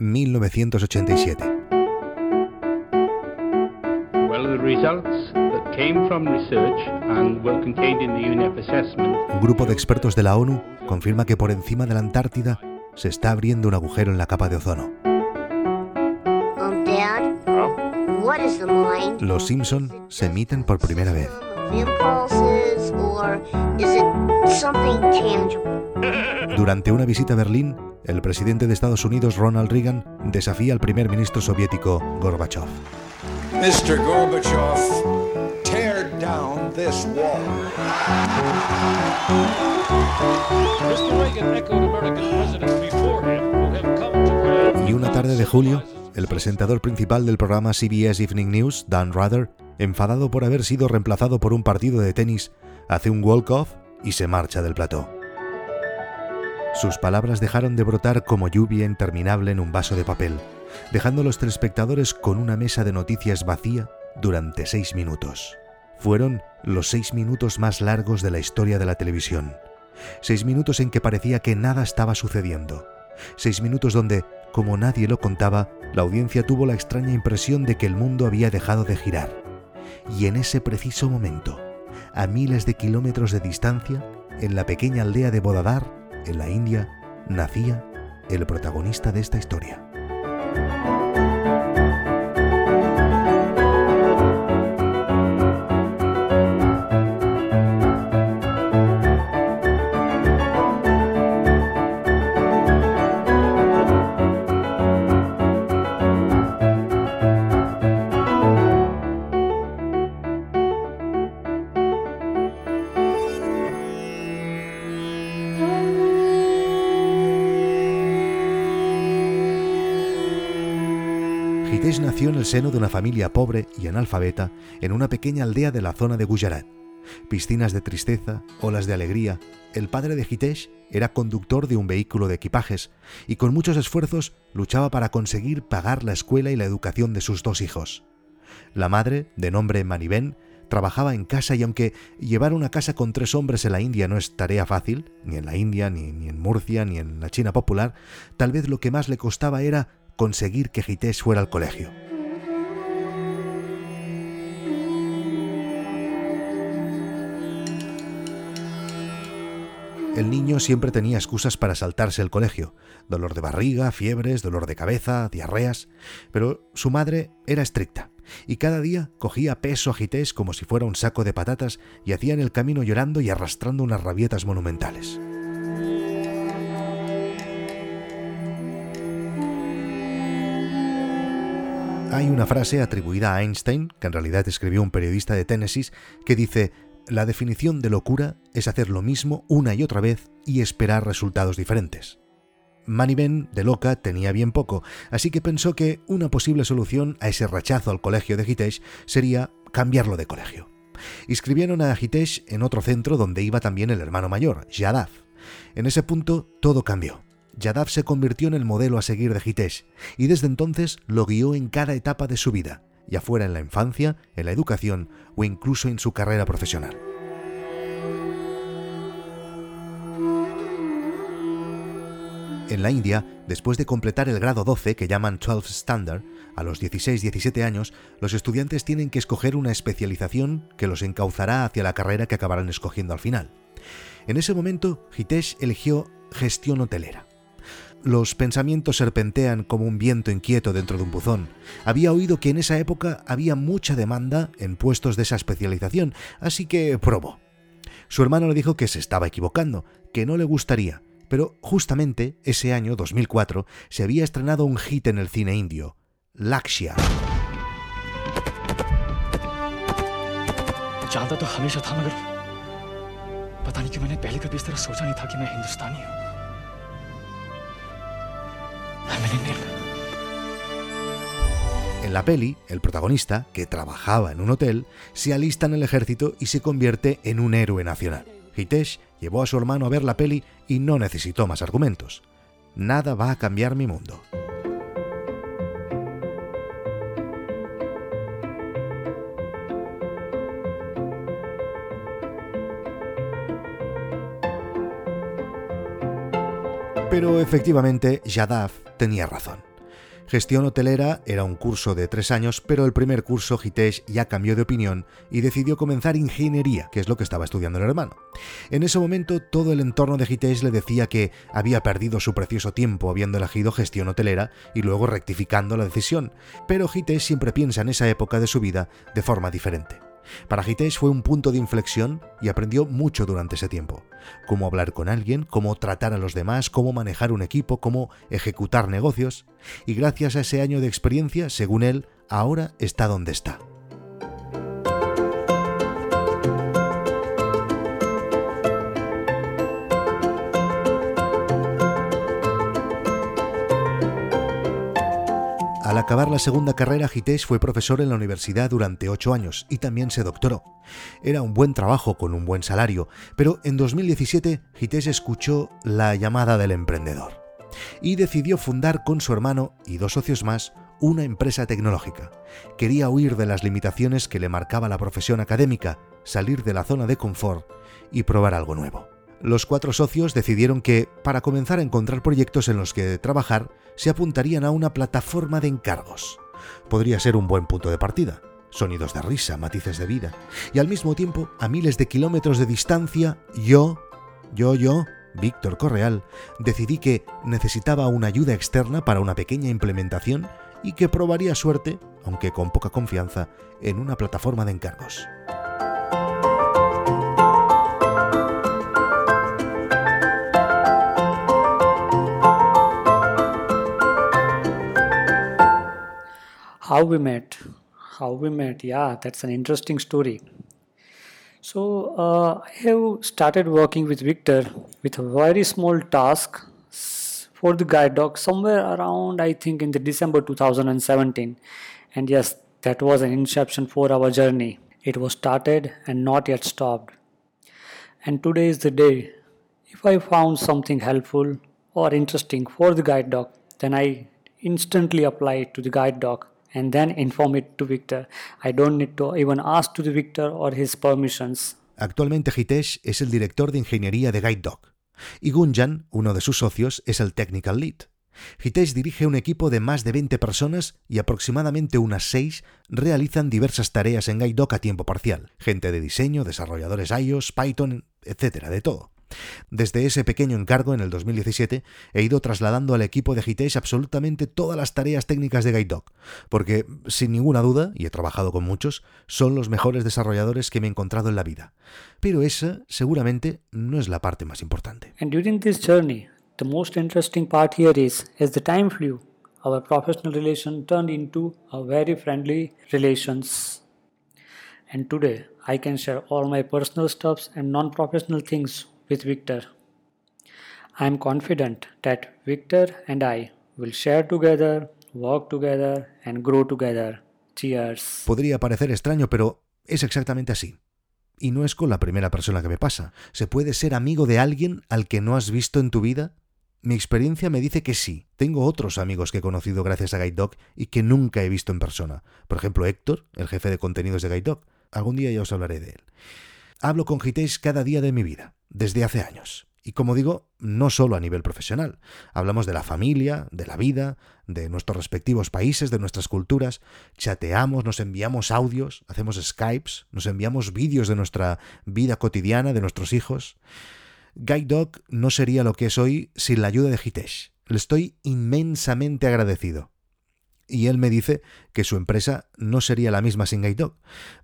1987. Un grupo de expertos de la ONU confirma que por encima de la Antártida se está abriendo un agujero en la capa de ozono. Los Simpson se emiten por primera vez. Durante una visita a Berlín, el presidente de Estados Unidos, Ronald Reagan, desafía al primer ministro soviético, Gorbachev. Mr. Gorbachev, tear down this wall. Y una tarde de julio, el presentador principal del programa CBS Evening News, Dan Rather, enfadado por haber sido reemplazado por un partido de tenis, hace un walk-off y se marcha del plató. Sus palabras dejaron de brotar como lluvia interminable en un vaso de papel, dejando a los telespectadores con una mesa de noticias vacía durante seis minutos. Fueron los seis minutos más largos de la historia de la televisión. Seis minutos en que parecía que nada estaba sucediendo. Seis minutos donde, como nadie lo contaba, la audiencia tuvo la extraña impresión de que el mundo había dejado de girar. Y en ese preciso momento, a miles de kilómetros de distancia, en la pequeña aldea de Bodadar, en la India, nacía el protagonista de esta historia. En el seno de una familia pobre y analfabeta en una pequeña aldea de la zona de Gujarat. Piscinas de tristeza, olas de alegría. El padre de Hitesh era conductor de un vehículo de equipajes y con muchos esfuerzos luchaba para conseguir pagar la escuela y la educación de sus dos hijos. La madre, de nombre Maniben, trabajaba en casa y aunque llevar una casa con tres hombres en la India no es tarea fácil, ni en la India, ni, ni en Murcia, ni en la China popular, tal vez lo que más le costaba era conseguir que Hitesh fuera al colegio. El niño siempre tenía excusas para saltarse el colegio. Dolor de barriga, fiebres, dolor de cabeza, diarreas. Pero su madre era estricta y cada día cogía peso a Hitesh como si fuera un saco de patatas y hacía en el camino llorando y arrastrando unas rabietas monumentales. Hay una frase atribuida a Einstein, que en realidad escribió un periodista de Tennessee, que dice, la definición de locura es hacer lo mismo una y otra vez y esperar resultados diferentes. Ben, de loca, tenía bien poco, así que pensó que una posible solución a ese rechazo al colegio de Hitesh sería cambiarlo de colegio. Inscribieron a Hitesh en otro centro donde iba también el hermano mayor, Yadav. En ese punto todo cambió. Yadav se convirtió en el modelo a seguir de Hitesh y desde entonces lo guió en cada etapa de su vida, ya fuera en la infancia, en la educación o incluso en su carrera profesional. En la India, después de completar el grado 12 que llaman 12 Standard, a los 16-17 años, los estudiantes tienen que escoger una especialización que los encauzará hacia la carrera que acabarán escogiendo al final. En ese momento, Hitesh eligió gestión hotelera. Los pensamientos serpentean como un viento inquieto dentro de un buzón. Había oído que en esa época había mucha demanda en puestos de esa especialización, así que probó. Su hermano le dijo que se estaba equivocando, que no le gustaría, pero justamente ese año, 2004, se había estrenado un hit en el cine indio, Lakshya. En la peli, el protagonista, que trabajaba en un hotel, se alista en el ejército y se convierte en un héroe nacional. Hitesh llevó a su hermano a ver la peli y no necesitó más argumentos. Nada va a cambiar mi mundo. Pero efectivamente, Yadav tenía razón. Gestión hotelera era un curso de tres años, pero el primer curso Hitesh ya cambió de opinión y decidió comenzar ingeniería, que es lo que estaba estudiando el hermano. En ese momento todo el entorno de Hitesh le decía que había perdido su precioso tiempo habiendo elegido gestión hotelera y luego rectificando la decisión, pero Hitesh siempre piensa en esa época de su vida de forma diferente. Para Hitesh fue un punto de inflexión y aprendió mucho durante ese tiempo. Cómo hablar con alguien, cómo tratar a los demás, cómo manejar un equipo, cómo ejecutar negocios. Y gracias a ese año de experiencia, según él, ahora está donde está. Al acabar la segunda carrera, Hitesh fue profesor en la universidad durante ocho años y también se doctoró. Era un buen trabajo con un buen salario, pero en 2017 Hitesh escuchó la llamada del emprendedor y decidió fundar con su hermano y dos socios más una empresa tecnológica. Quería huir de las limitaciones que le marcaba la profesión académica, salir de la zona de confort y probar algo nuevo los cuatro socios decidieron que, para comenzar a encontrar proyectos en los que trabajar, se apuntarían a una plataforma de encargos. Podría ser un buen punto de partida. Sonidos de risa, matices de vida. Y al mismo tiempo, a miles de kilómetros de distancia, yo, yo, yo, Víctor Correal, decidí que necesitaba una ayuda externa para una pequeña implementación y que probaría suerte, aunque con poca confianza, en una plataforma de encargos. How we met. How we met yeah that's an interesting story. So uh, i have started working with victor with a very small task for the guide dog somewhere around i think in the december 2017 and yes that was an inception for our journey. It was started and not yet stopped. And today is the day. If i found something helpful or interesting for the guide dog then i instantly apply it to the guide dog and then inform it to Victor. I don't need to even ask to the Victor or his permissions. Actualmente Hitesh es el director de ingeniería de Guide Dog y Gunjan, uno de sus socios, es el technical lead. Hitesh dirige un equipo de más de 20 personas y aproximadamente unas 6 realizan diversas tareas en Guide Dog a tiempo parcial. Gente de diseño, desarrolladores iOS, Python, etcétera, de todo. Desde ese pequeño encargo en el 2017 he ido trasladando al equipo de Hitesh absolutamente todas las tareas técnicas de Guide porque sin ninguna duda, y he trabajado con muchos, son los mejores desarrolladores que me he encontrado en la vida. Pero esa seguramente no es la parte más importante. And during this journey, the most interesting part here is as the time flew, our professional relation turned into a very friendly relations. And today, I can share all my personal stuffs and non-professional things with Victor. I am confident that Victor and I will share together, work together and grow together. Cheers. Podría parecer extraño, pero es exactamente así. Y no es con la primera persona que me pasa. ¿Se puede ser amigo de alguien al que no has visto en tu vida? Mi experiencia me dice que sí. Tengo otros amigos que he conocido gracias a Guide Dog y que nunca he visto en persona. Por ejemplo, Héctor, el jefe de contenidos de Guide Dog. Algún día ya os hablaré de él. Hablo con Hitesh cada día de mi vida desde hace años. Y como digo, no solo a nivel profesional. Hablamos de la familia, de la vida, de nuestros respectivos países, de nuestras culturas. Chateamos, nos enviamos audios, hacemos Skypes, nos enviamos vídeos de nuestra vida cotidiana, de nuestros hijos. Guide Dog no sería lo que es hoy sin la ayuda de Hitesh. Le estoy inmensamente agradecido y él me dice que su empresa no sería la misma sin Guide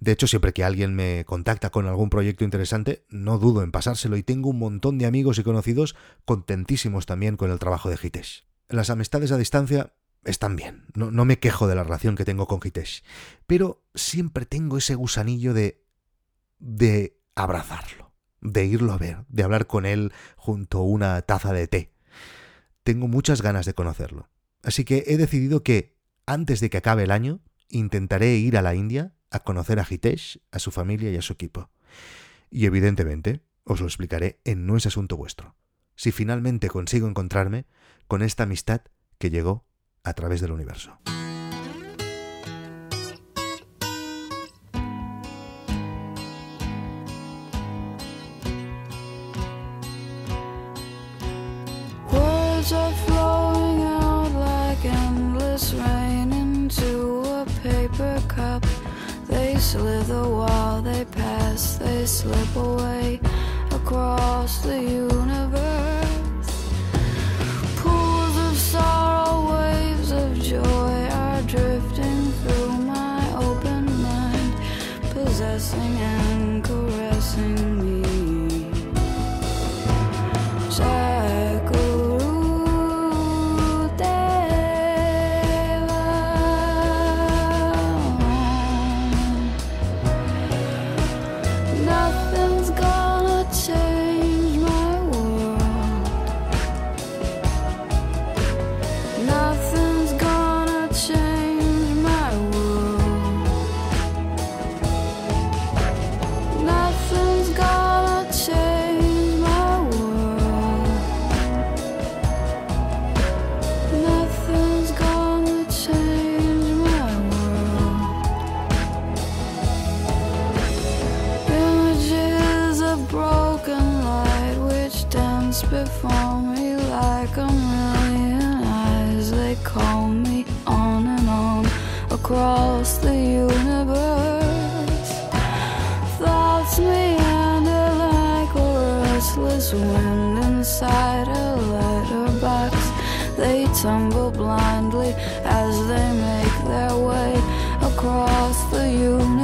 De hecho, siempre que alguien me contacta con algún proyecto interesante, no dudo en pasárselo y tengo un montón de amigos y conocidos contentísimos también con el trabajo de Hitesh. Las amistades a distancia están bien, no, no me quejo de la relación que tengo con Hitesh, pero siempre tengo ese gusanillo de... de abrazarlo, de irlo a ver, de hablar con él junto a una taza de té. Tengo muchas ganas de conocerlo. Así que he decidido que antes de que acabe el año, intentaré ir a la India a conocer a Hitesh, a su familia y a su equipo. Y evidentemente, os lo explicaré en No es asunto vuestro. Si finalmente consigo encontrarme con esta amistad que llegó a través del universo. the wall they pass, they slip away across the universe. tumble blindly as they make their way across the universe.